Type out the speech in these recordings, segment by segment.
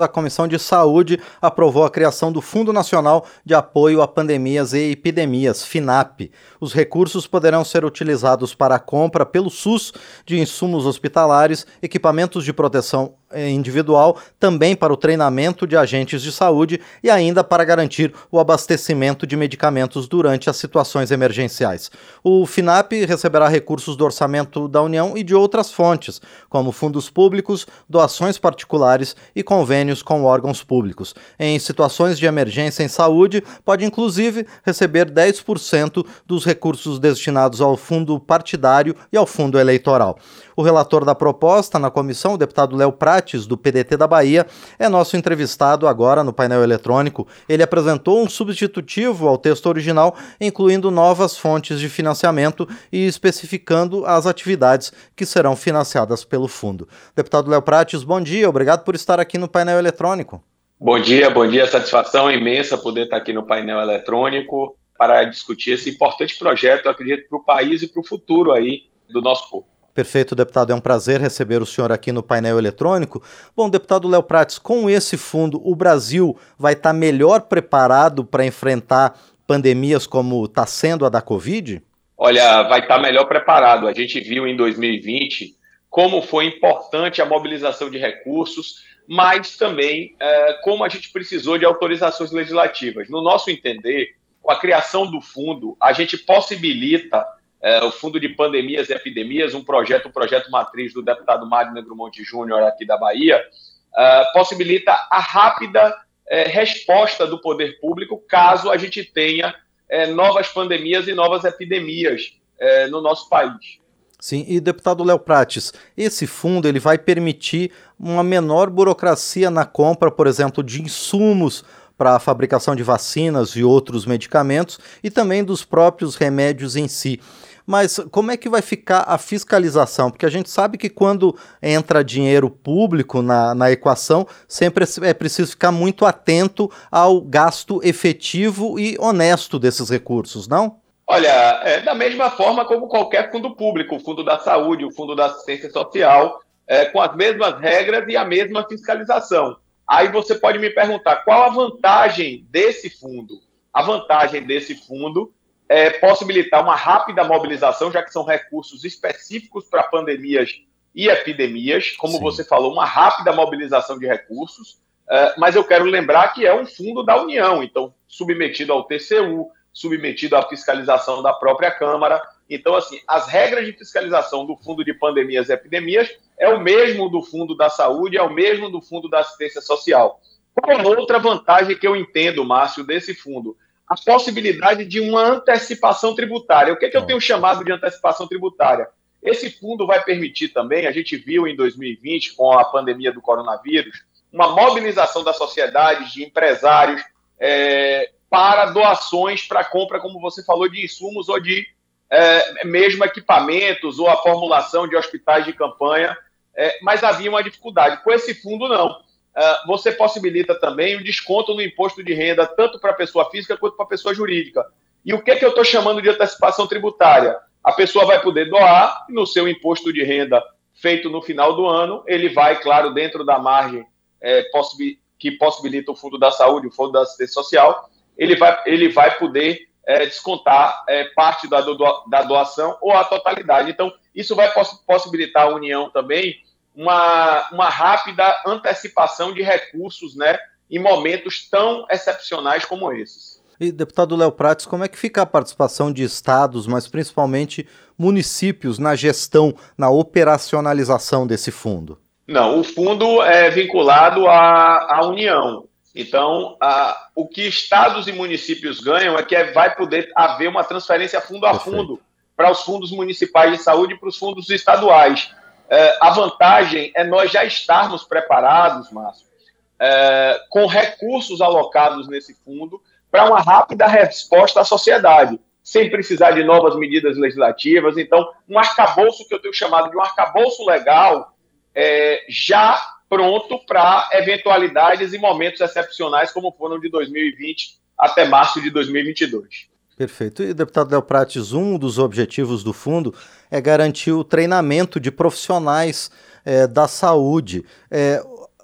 A Comissão de Saúde aprovou a criação do Fundo Nacional de Apoio a Pandemias e Epidemias, FINAP. Os recursos poderão ser utilizados para a compra pelo SUS de insumos hospitalares, equipamentos de proteção individual, também para o treinamento de agentes de saúde e ainda para garantir o abastecimento de medicamentos durante as situações emergenciais. O FINAP receberá recursos do orçamento da União e de outras fontes, como fundos públicos, doações particulares e convênios com órgãos públicos. Em situações de emergência em saúde, pode inclusive receber 10% dos recursos destinados ao fundo partidário e ao fundo eleitoral. O relator da proposta na comissão, o deputado Léo Prates, do PDT da Bahia, é nosso entrevistado agora no painel eletrônico. Ele apresentou um substitutivo ao texto original, incluindo novas fontes de financiamento e especificando as atividades que serão financiadas pelo fundo. Deputado Léo Prates, bom dia, obrigado por estar aqui no painel eletrônico. Bom dia, bom dia, satisfação imensa poder estar aqui no painel eletrônico para discutir esse importante projeto, acredito, para o país e para o futuro aí do nosso povo. Perfeito, deputado. É um prazer receber o senhor aqui no painel eletrônico. Bom, deputado Léo Prates, com esse fundo, o Brasil vai estar melhor preparado para enfrentar pandemias como está sendo a da Covid? Olha, vai estar melhor preparado. A gente viu em 2020 como foi importante a mobilização de recursos, mas também é, como a gente precisou de autorizações legislativas. No nosso entender, com a criação do fundo, a gente possibilita é, o Fundo de Pandemias e Epidemias, um projeto, um projeto matriz do deputado Mário Negromonte Júnior aqui da Bahia, uh, possibilita a rápida é, resposta do poder público caso a gente tenha é, novas pandemias e novas epidemias é, no nosso país. Sim, e deputado Léo Prates, esse fundo ele vai permitir uma menor burocracia na compra, por exemplo, de insumos para a fabricação de vacinas e outros medicamentos e também dos próprios remédios em si. Mas como é que vai ficar a fiscalização? Porque a gente sabe que quando entra dinheiro público na, na equação, sempre é preciso ficar muito atento ao gasto efetivo e honesto desses recursos, não? Olha, é da mesma forma como qualquer fundo público, o fundo da saúde, o fundo da assistência social, é, com as mesmas regras e a mesma fiscalização. Aí você pode me perguntar qual a vantagem desse fundo? A vantagem desse fundo é, possibilitar uma rápida mobilização, já que são recursos específicos para pandemias e epidemias, como Sim. você falou, uma rápida mobilização de recursos, é, mas eu quero lembrar que é um fundo da União, então submetido ao TCU, submetido à fiscalização da própria Câmara. Então, assim, as regras de fiscalização do Fundo de Pandemias e Epidemias é o mesmo do Fundo da Saúde, é o mesmo do Fundo da Assistência Social. Qual a outra vantagem que eu entendo, Márcio, desse fundo? a possibilidade de uma antecipação tributária. O que, é que eu tenho chamado de antecipação tributária? Esse fundo vai permitir também, a gente viu em 2020, com a pandemia do coronavírus, uma mobilização da sociedade, de empresários, é, para doações para compra, como você falou, de insumos ou de é, mesmo equipamentos ou a formulação de hospitais de campanha. É, mas havia uma dificuldade. Com esse fundo, não uh, você possibilita também o desconto no imposto de renda, tanto para a pessoa física quanto para a pessoa jurídica. E o que, é que eu estou chamando de antecipação tributária? A pessoa vai poder doar no seu imposto de renda feito no final do ano, ele vai, claro, dentro da margem é, que possibilita o Fundo da Saúde, o Fundo da Assistência Social, ele vai, ele vai poder é, descontar é, parte da, do, da doação ou a totalidade. Então, isso vai poss possibilitar a União também uma, uma rápida antecipação de recursos né, em momentos tão excepcionais como esses. E, deputado Léo Prates, como é que fica a participação de estados, mas principalmente municípios, na gestão, na operacionalização desse fundo? Não, o fundo é vinculado à, à União. Então, a, o que estados e municípios ganham é que é, vai poder haver uma transferência fundo a fundo para os fundos municipais de saúde e para os fundos estaduais. É, a vantagem é nós já estarmos preparados, Márcio, é, com recursos alocados nesse fundo para uma rápida resposta à sociedade, sem precisar de novas medidas legislativas. Então, um arcabouço que eu tenho chamado de um arcabouço legal é, já pronto para eventualidades e momentos excepcionais, como foram de 2020 até março de 2022. Perfeito. E, deputado Del Prates, um dos objetivos do fundo é garantir o treinamento de profissionais é, da saúde. É,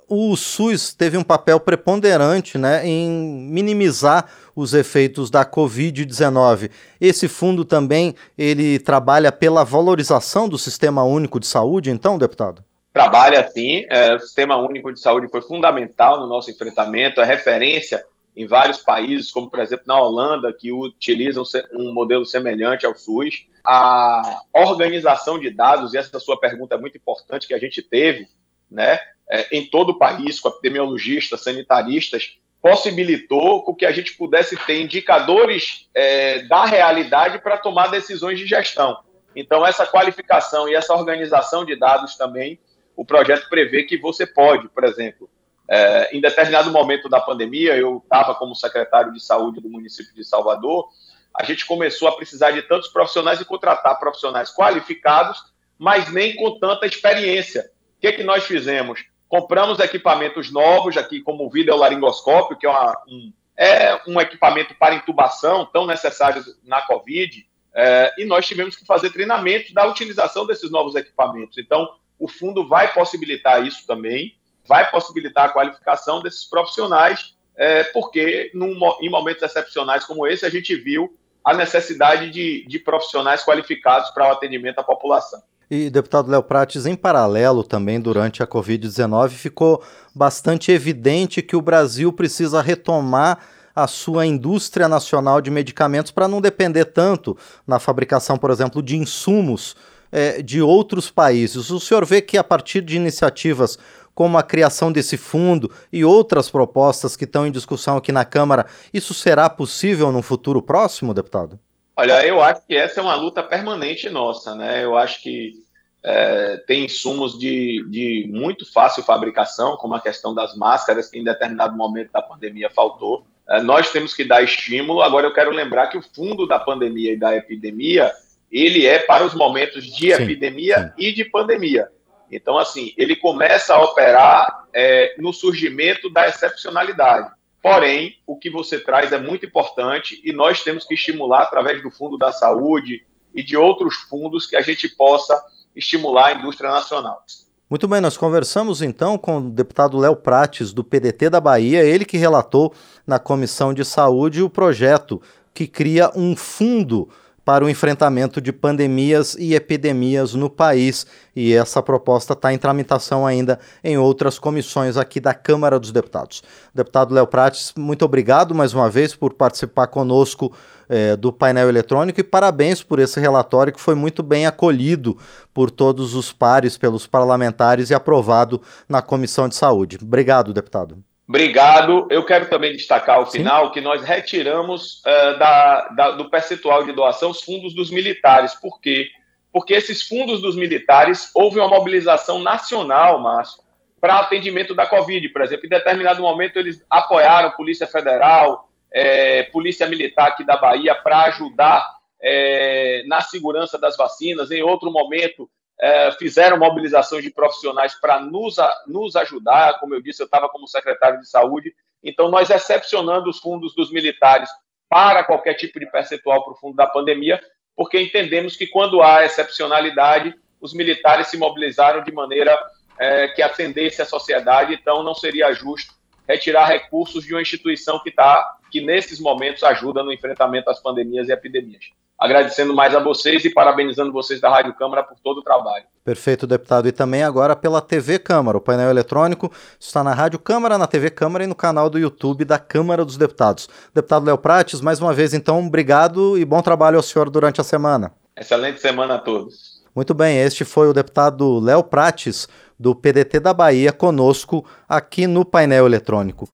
o SUS teve um papel preponderante né, em minimizar os efeitos da Covid-19. Esse fundo também ele trabalha pela valorização do Sistema Único de Saúde, então, deputado? Trabalha sim. É, o Sistema Único de Saúde foi fundamental no nosso enfrentamento, é referência em vários países, como por exemplo na Holanda, que utilizam um modelo semelhante ao SUS. A organização de dados, e essa sua pergunta é muito importante que a gente teve, né, é, em todo o país, com epidemiologistas, sanitaristas, possibilitou que a gente pudesse ter indicadores é, da realidade para tomar decisões de gestão. Então, essa qualificação e essa organização de dados também, o projeto prevê que você pode, por exemplo, é, em determinado momento da pandemia, eu estava como secretário de saúde do município de Salvador, a gente começou a precisar de tantos profissionais e contratar profissionais qualificados, mas nem com tanta experiência. O que, que nós fizemos? Compramos equipamentos novos aqui, como o videolaringoscópio, que é, uma, um, é um equipamento para intubação tão necessário na Covid, é, e nós tivemos que fazer treinamento da utilização desses novos equipamentos. Então, o fundo vai possibilitar isso também, vai possibilitar a qualificação desses profissionais, é, porque num, em momentos excepcionais como esse, a gente viu a necessidade de, de profissionais qualificados para o atendimento à população. E, deputado Léo Prates, em paralelo também durante a Covid-19, ficou bastante evidente que o Brasil precisa retomar a sua indústria nacional de medicamentos para não depender tanto na fabricação, por exemplo, de insumos é, de outros países. O senhor vê que a partir de iniciativas como a criação desse fundo e outras propostas que estão em discussão aqui na Câmara, isso será possível no futuro próximo, deputado? Olha, eu acho que essa é uma luta permanente nossa, né? Eu acho que é, tem insumos de, de muito fácil fabricação, como a questão das máscaras, que em determinado momento da pandemia faltou. É, nós temos que dar estímulo. Agora, eu quero lembrar que o fundo da pandemia e da epidemia, ele é para os momentos de sim, epidemia sim. e de pandemia. Então, assim, ele começa a operar é, no surgimento da excepcionalidade. Porém, o que você traz é muito importante e nós temos que estimular através do Fundo da Saúde e de outros fundos que a gente possa estimular a indústria nacional. Muito bem, nós conversamos então com o deputado Léo Prates, do PDT da Bahia, ele que relatou na Comissão de Saúde o projeto que cria um fundo para o enfrentamento de pandemias e epidemias no país. E essa proposta está em tramitação ainda em outras comissões aqui da Câmara dos Deputados. Deputado Léo Prates, muito obrigado mais uma vez por participar conosco é, do painel eletrônico e parabéns por esse relatório que foi muito bem acolhido por todos os pares, pelos parlamentares e aprovado na Comissão de Saúde. Obrigado, deputado. Obrigado. Eu quero também destacar ao final que nós retiramos uh, da, da, do percentual de doação os fundos dos militares. Por quê? Porque esses fundos dos militares, houve uma mobilização nacional, Márcio, para atendimento da Covid, por exemplo. Em determinado momento, eles apoiaram Polícia Federal, é, Polícia Militar aqui da Bahia para ajudar é, na segurança das vacinas. Em outro momento, é, fizeram mobilizações de profissionais para nos, nos ajudar. Como eu disse, eu estava como secretário de saúde. Então, nós excepcionando os fundos dos militares para qualquer tipo de percentual para o fundo da pandemia, porque entendemos que quando há excepcionalidade, os militares se mobilizaram de maneira é, que atendesse a sociedade, então não seria justo retirar recursos de uma instituição que está que nesses momentos ajuda no enfrentamento às pandemias e epidemias. Agradecendo mais a vocês e parabenizando vocês da Rádio Câmara por todo o trabalho. Perfeito, deputado. E também agora pela TV Câmara. O painel eletrônico está na Rádio Câmara, na TV Câmara e no canal do YouTube da Câmara dos Deputados. Deputado Léo Prates, mais uma vez, então, obrigado e bom trabalho ao senhor durante a semana. Excelente semana a todos. Muito bem, este foi o deputado Léo Prates, do PDT da Bahia, conosco aqui no painel eletrônico.